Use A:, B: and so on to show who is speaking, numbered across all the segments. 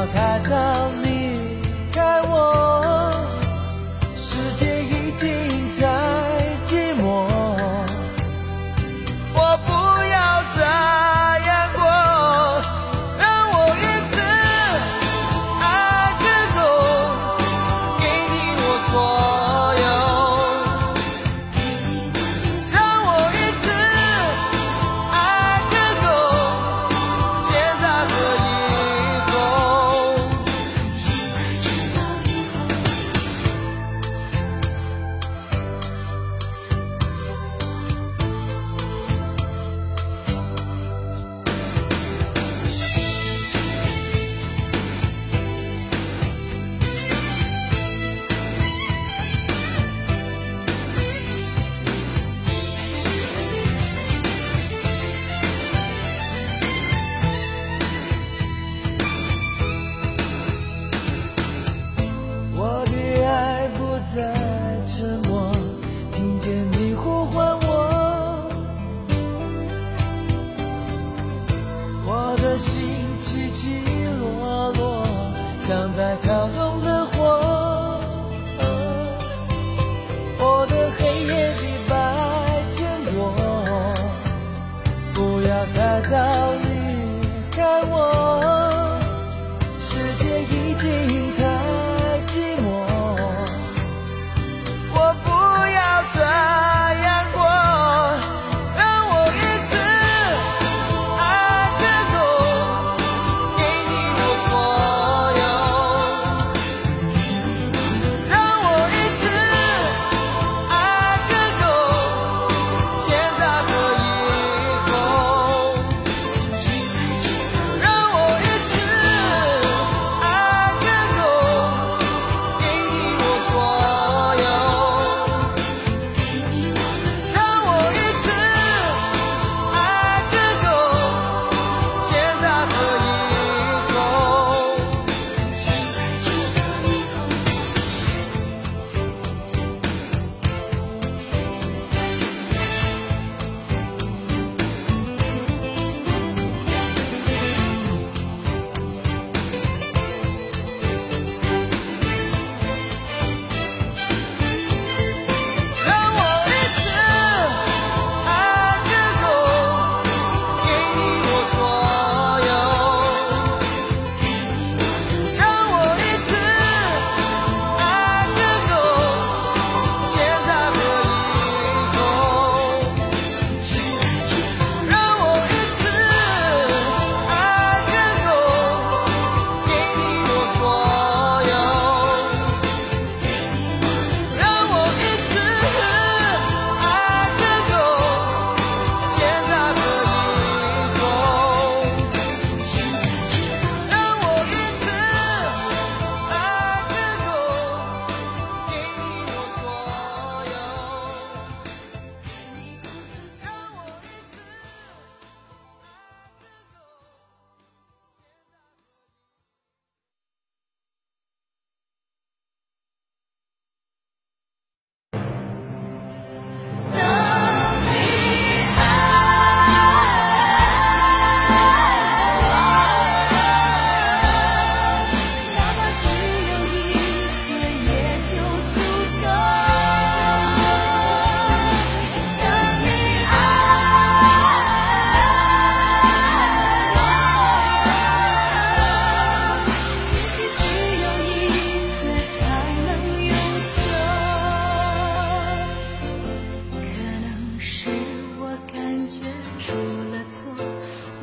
A: 花开的。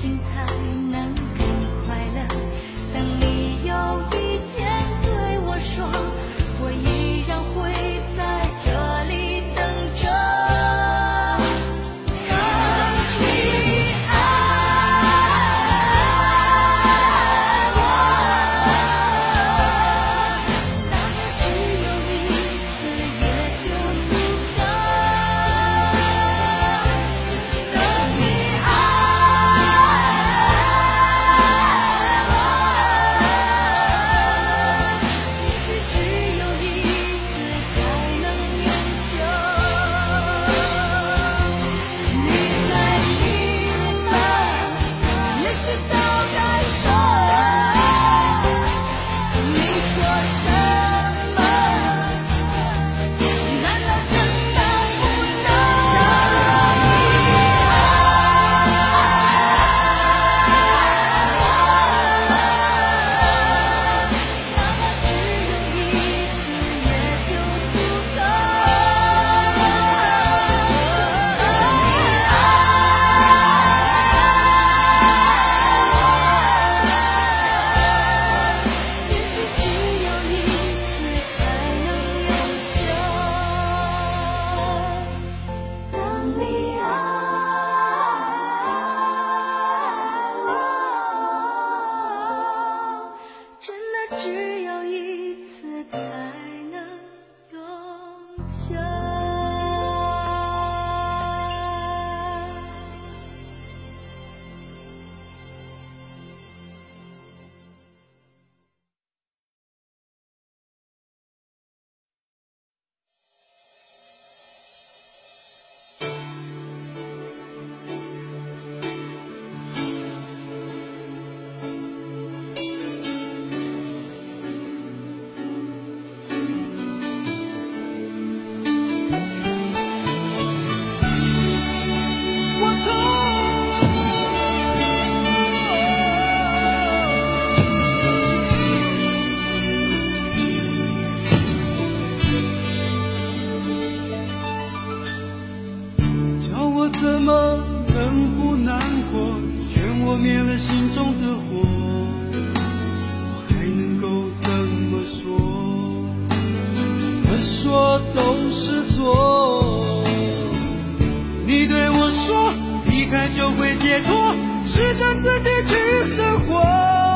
B: 精彩。说都是错。你对我说离开就会解脱
C: 试着自己去生活。